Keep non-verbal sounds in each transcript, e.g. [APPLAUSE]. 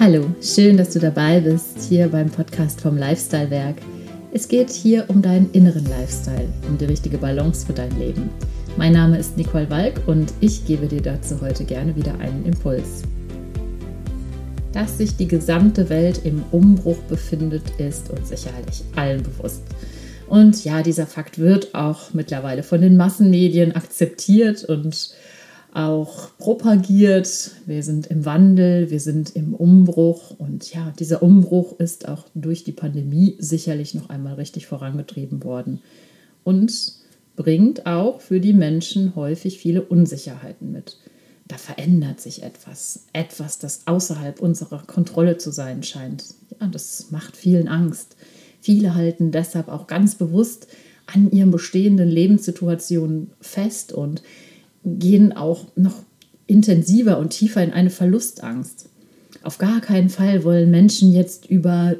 Hallo, schön, dass du dabei bist hier beim Podcast vom Lifestyle Werk. Es geht hier um deinen inneren Lifestyle, um die richtige Balance für dein Leben. Mein Name ist Nicole Walk und ich gebe dir dazu heute gerne wieder einen Impuls. Dass sich die gesamte Welt im Umbruch befindet, ist uns sicherlich allen bewusst. Und ja, dieser Fakt wird auch mittlerweile von den Massenmedien akzeptiert und auch propagiert. Wir sind im Wandel, wir sind im Umbruch und ja, dieser Umbruch ist auch durch die Pandemie sicherlich noch einmal richtig vorangetrieben worden und bringt auch für die Menschen häufig viele Unsicherheiten mit. Da verändert sich etwas, etwas, das außerhalb unserer Kontrolle zu sein scheint. Ja, das macht vielen Angst. Viele halten deshalb auch ganz bewusst an ihren bestehenden Lebenssituationen fest und gehen auch noch intensiver und tiefer in eine Verlustangst. Auf gar keinen Fall wollen Menschen jetzt über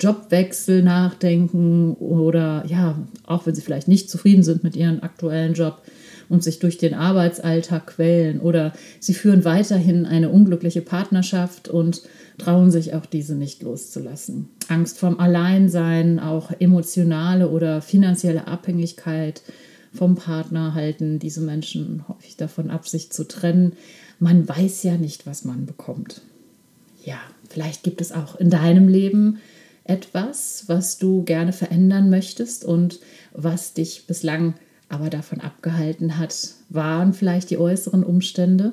Jobwechsel nachdenken oder ja, auch wenn sie vielleicht nicht zufrieden sind mit ihrem aktuellen Job und sich durch den Arbeitsalltag quälen oder sie führen weiterhin eine unglückliche Partnerschaft und trauen sich auch diese nicht loszulassen. Angst vorm Alleinsein, auch emotionale oder finanzielle Abhängigkeit, vom Partner halten diese Menschen häufig davon ab, sich zu trennen. Man weiß ja nicht, was man bekommt. Ja, vielleicht gibt es auch in deinem Leben etwas, was du gerne verändern möchtest und was dich bislang aber davon abgehalten hat, waren vielleicht die äußeren Umstände.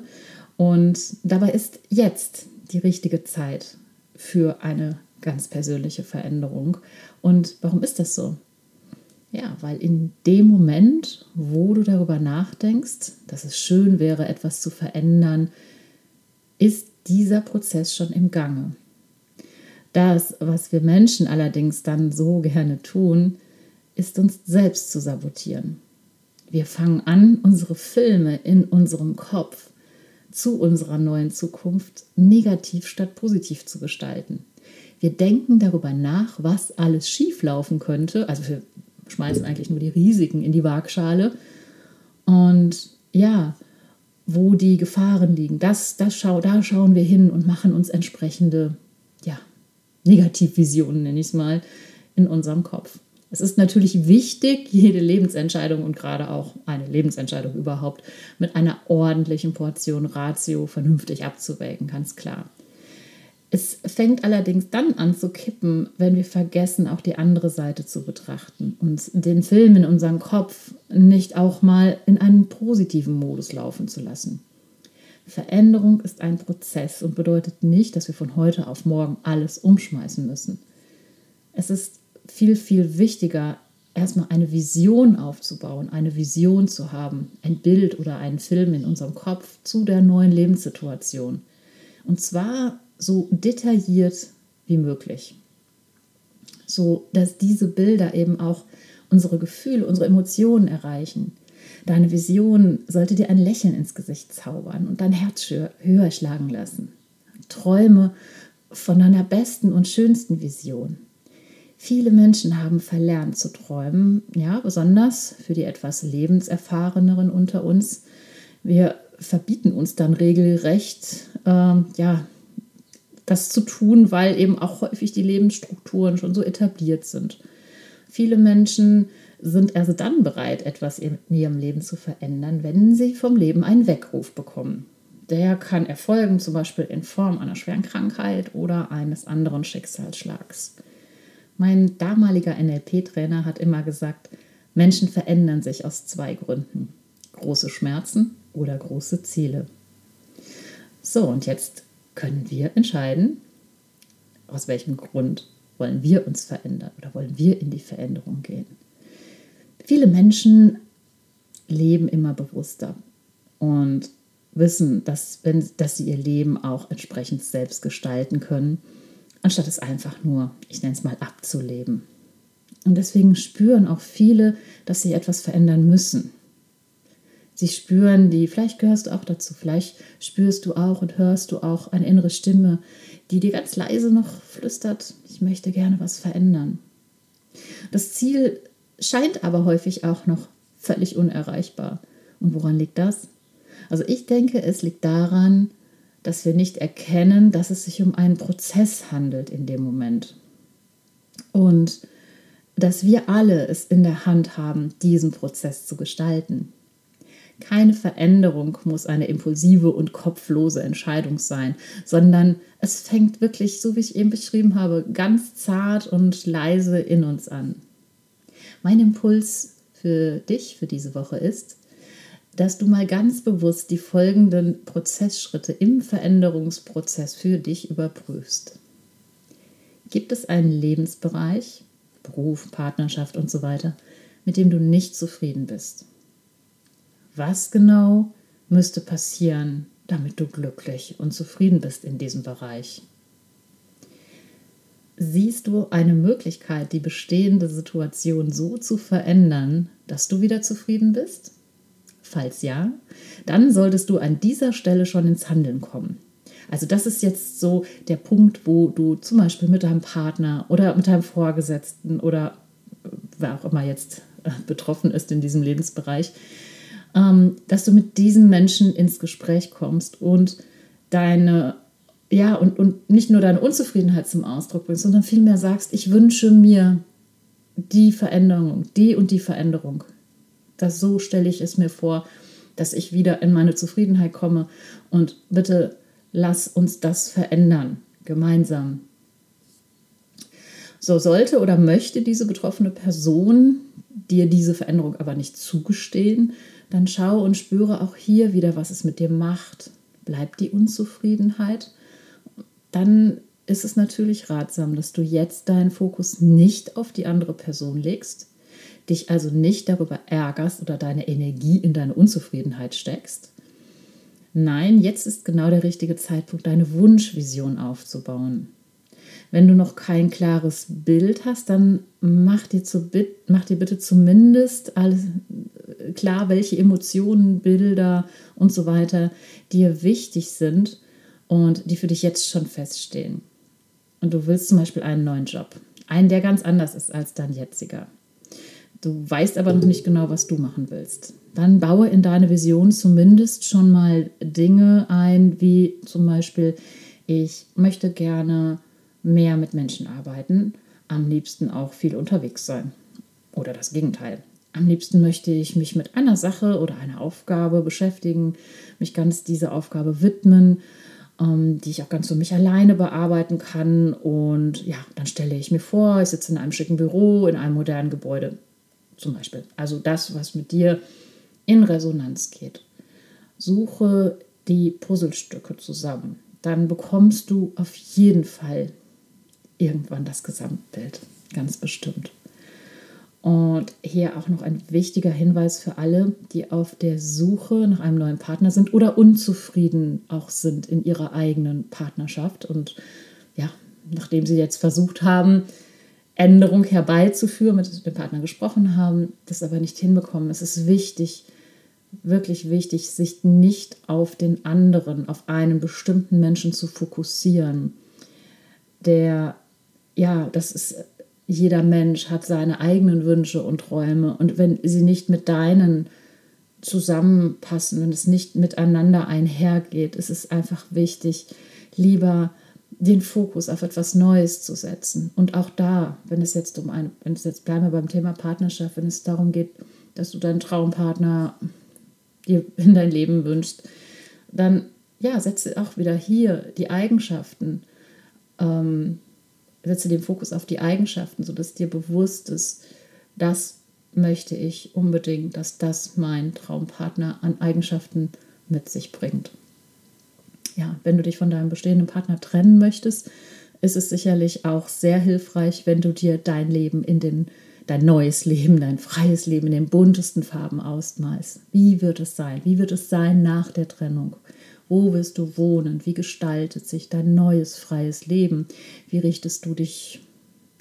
Und dabei ist jetzt die richtige Zeit für eine ganz persönliche Veränderung. Und warum ist das so? Ja, weil in dem Moment, wo du darüber nachdenkst, dass es schön wäre, etwas zu verändern, ist dieser Prozess schon im Gange. Das, was wir Menschen allerdings dann so gerne tun, ist uns selbst zu sabotieren. Wir fangen an, unsere Filme in unserem Kopf zu unserer neuen Zukunft negativ statt positiv zu gestalten. Wir denken darüber nach, was alles schieflaufen könnte. Also wir schmeißen eigentlich nur die Risiken in die Waagschale. Und ja, wo die Gefahren liegen, das, das schau, da schauen wir hin und machen uns entsprechende ja, Negativvisionen, nenne ich es mal, in unserem Kopf. Es ist natürlich wichtig, jede Lebensentscheidung und gerade auch eine Lebensentscheidung überhaupt mit einer ordentlichen Portion Ratio vernünftig abzuwägen, ganz klar. Es fängt allerdings dann an zu kippen, wenn wir vergessen, auch die andere Seite zu betrachten und den Film in unserem Kopf nicht auch mal in einen positiven Modus laufen zu lassen. Veränderung ist ein Prozess und bedeutet nicht, dass wir von heute auf morgen alles umschmeißen müssen. Es ist viel, viel wichtiger, erstmal eine Vision aufzubauen, eine Vision zu haben, ein Bild oder einen Film in unserem Kopf zu der neuen Lebenssituation. Und zwar so detailliert wie möglich. So dass diese Bilder eben auch unsere Gefühle, unsere Emotionen erreichen. Deine Vision sollte dir ein Lächeln ins Gesicht zaubern und dein Herz höher schlagen lassen. Träume von deiner besten und schönsten Vision. Viele Menschen haben verlernt zu träumen, ja, besonders für die etwas lebenserfahreneren unter uns. Wir verbieten uns dann regelrecht, äh, ja, das zu tun, weil eben auch häufig die Lebensstrukturen schon so etabliert sind. Viele Menschen sind erst dann bereit, etwas in ihrem Leben zu verändern, wenn sie vom Leben einen Weckruf bekommen. Der kann erfolgen, zum Beispiel in Form einer schweren Krankheit oder eines anderen Schicksalsschlags. Mein damaliger NLP-Trainer hat immer gesagt, Menschen verändern sich aus zwei Gründen. Große Schmerzen oder große Ziele. So, und jetzt können wir entscheiden, aus welchem Grund wollen wir uns verändern oder wollen wir in die Veränderung gehen. Viele Menschen leben immer bewusster und wissen, dass, wenn, dass sie ihr Leben auch entsprechend selbst gestalten können, anstatt es einfach nur, ich nenne es mal, abzuleben. Und deswegen spüren auch viele, dass sie etwas verändern müssen. Sie spüren die, vielleicht gehörst du auch dazu, vielleicht spürst du auch und hörst du auch eine innere Stimme, die dir ganz leise noch flüstert, ich möchte gerne was verändern. Das Ziel scheint aber häufig auch noch völlig unerreichbar. Und woran liegt das? Also ich denke, es liegt daran, dass wir nicht erkennen, dass es sich um einen Prozess handelt in dem Moment. Und dass wir alle es in der Hand haben, diesen Prozess zu gestalten. Keine Veränderung muss eine impulsive und kopflose Entscheidung sein, sondern es fängt wirklich, so wie ich eben beschrieben habe, ganz zart und leise in uns an. Mein Impuls für dich für diese Woche ist, dass du mal ganz bewusst die folgenden Prozessschritte im Veränderungsprozess für dich überprüfst. Gibt es einen Lebensbereich, Beruf, Partnerschaft und so weiter, mit dem du nicht zufrieden bist? Was genau müsste passieren, damit du glücklich und zufrieden bist in diesem Bereich? Siehst du eine Möglichkeit, die bestehende Situation so zu verändern, dass du wieder zufrieden bist? Falls ja, dann solltest du an dieser Stelle schon ins Handeln kommen. Also das ist jetzt so der Punkt, wo du zum Beispiel mit deinem Partner oder mit deinem Vorgesetzten oder wer auch immer jetzt äh, betroffen ist in diesem Lebensbereich, ähm, dass du mit diesem Menschen ins Gespräch kommst und deine ja, und, und nicht nur deine Unzufriedenheit zum Ausdruck bringst, sondern vielmehr sagst, ich wünsche mir die Veränderung, die und die Veränderung. Das so stelle ich es mir vor, dass ich wieder in meine Zufriedenheit komme. Und bitte lass uns das verändern, gemeinsam. So sollte oder möchte diese betroffene Person dir diese Veränderung aber nicht zugestehen, dann schau und spüre auch hier wieder, was es mit dir macht. Bleibt die Unzufriedenheit dann ist es natürlich ratsam, dass du jetzt deinen Fokus nicht auf die andere Person legst, dich also nicht darüber ärgerst oder deine Energie in deine Unzufriedenheit steckst. Nein, jetzt ist genau der richtige Zeitpunkt, deine Wunschvision aufzubauen. Wenn du noch kein klares Bild hast, dann mach dir, zu, mach dir bitte zumindest alles klar, welche Emotionen, Bilder und so weiter dir wichtig sind und die für dich jetzt schon feststehen. Und du willst zum Beispiel einen neuen Job, einen, der ganz anders ist als dein jetziger. Du weißt aber noch nicht genau, was du machen willst. Dann baue in deine Vision zumindest schon mal Dinge ein, wie zum Beispiel, ich möchte gerne mehr mit Menschen arbeiten, am liebsten auch viel unterwegs sein. Oder das Gegenteil. Am liebsten möchte ich mich mit einer Sache oder einer Aufgabe beschäftigen, mich ganz dieser Aufgabe widmen ähm, die ich auch ganz für mich alleine bearbeiten kann. Und ja, dann stelle ich mir vor, ich sitze in einem schicken Büro, in einem modernen Gebäude zum Beispiel. Also das, was mit dir in Resonanz geht. Suche die Puzzlestücke zusammen. Dann bekommst du auf jeden Fall irgendwann das Gesamtbild. Ganz bestimmt. Und hier auch noch ein wichtiger Hinweis für alle, die auf der Suche nach einem neuen Partner sind oder unzufrieden auch sind in ihrer eigenen Partnerschaft. Und ja, nachdem sie jetzt versucht haben, Änderung herbeizuführen, mit dem Partner gesprochen haben, das aber nicht hinbekommen. Es ist wichtig, wirklich wichtig, sich nicht auf den anderen, auf einen bestimmten Menschen zu fokussieren. Der, ja, das ist jeder Mensch hat seine eigenen Wünsche und Träume. Und wenn sie nicht mit deinen zusammenpassen, wenn es nicht miteinander einhergeht, ist es einfach wichtig, lieber den Fokus auf etwas Neues zu setzen. Und auch da, wenn es jetzt um ein, wenn es jetzt bleiben wir beim Thema Partnerschaft, wenn es darum geht, dass du deinen Traumpartner dir in dein Leben wünschst, dann ja, setze auch wieder hier die Eigenschaften ähm, setze den Fokus auf die Eigenschaften, sodass dir bewusst ist, das möchte ich unbedingt, dass das mein Traumpartner an Eigenschaften mit sich bringt. Ja, wenn du dich von deinem bestehenden Partner trennen möchtest, ist es sicherlich auch sehr hilfreich, wenn du dir dein Leben in den dein neues Leben, dein freies Leben in den buntesten Farben ausmalst. Wie wird es sein? Wie wird es sein nach der Trennung? Wo wirst du wohnen? Wie gestaltet sich dein neues freies Leben? Wie richtest du dich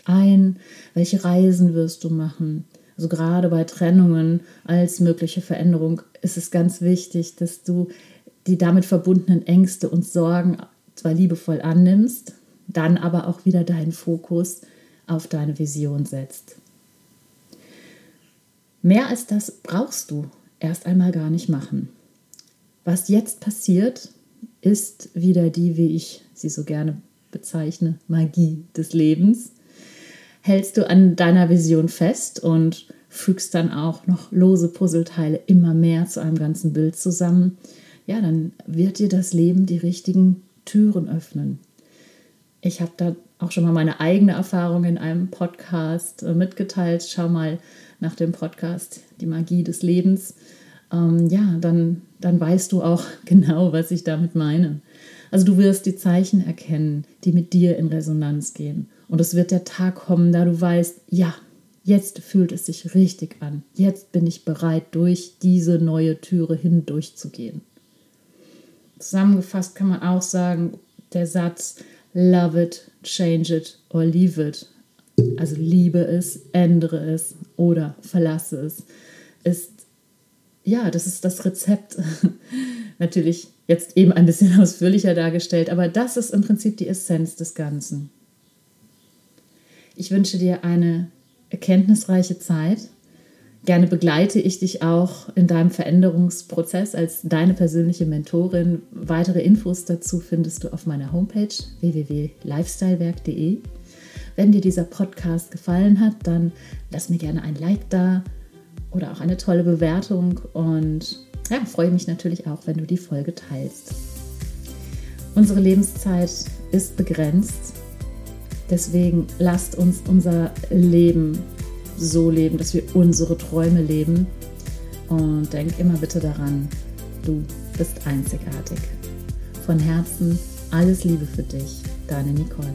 ein? Welche Reisen wirst du machen? Also gerade bei Trennungen als mögliche Veränderung ist es ganz wichtig, dass du die damit verbundenen Ängste und Sorgen zwar liebevoll annimmst, dann aber auch wieder deinen Fokus auf deine Vision setzt. Mehr als das brauchst du erst einmal gar nicht machen. Was jetzt passiert, ist wieder die, wie ich sie so gerne bezeichne, Magie des Lebens. Hältst du an deiner Vision fest und fügst dann auch noch lose Puzzleteile immer mehr zu einem ganzen Bild zusammen, ja, dann wird dir das Leben die richtigen Türen öffnen. Ich habe da auch schon mal meine eigene Erfahrung in einem Podcast äh, mitgeteilt. Schau mal nach dem Podcast Die Magie des Lebens. Ähm, ja, dann, dann weißt du auch [LAUGHS] genau, was ich damit meine. Also du wirst die Zeichen erkennen, die mit dir in Resonanz gehen. Und es wird der Tag kommen, da du weißt, ja, jetzt fühlt es sich richtig an. Jetzt bin ich bereit, durch diese neue Türe hindurchzugehen. Zusammengefasst kann man auch sagen, der Satz Love it, change it or leave it. Also liebe es, ändere es oder verlasse es, ist ja, das ist das Rezept. [LAUGHS] Natürlich jetzt eben ein bisschen [LAUGHS] ausführlicher dargestellt, aber das ist im Prinzip die Essenz des Ganzen. Ich wünsche dir eine erkenntnisreiche Zeit. Gerne begleite ich dich auch in deinem Veränderungsprozess als deine persönliche Mentorin. Weitere Infos dazu findest du auf meiner Homepage www.lifestylewerk.de. Wenn dir dieser Podcast gefallen hat, dann lass mir gerne ein Like da oder auch eine tolle Bewertung und ja, freue mich natürlich auch, wenn du die Folge teilst. Unsere Lebenszeit ist begrenzt Deswegen lasst uns unser Leben so leben, dass wir unsere Träume leben. Und denk immer bitte daran, du bist einzigartig. Von Herzen alles Liebe für dich, deine Nicole.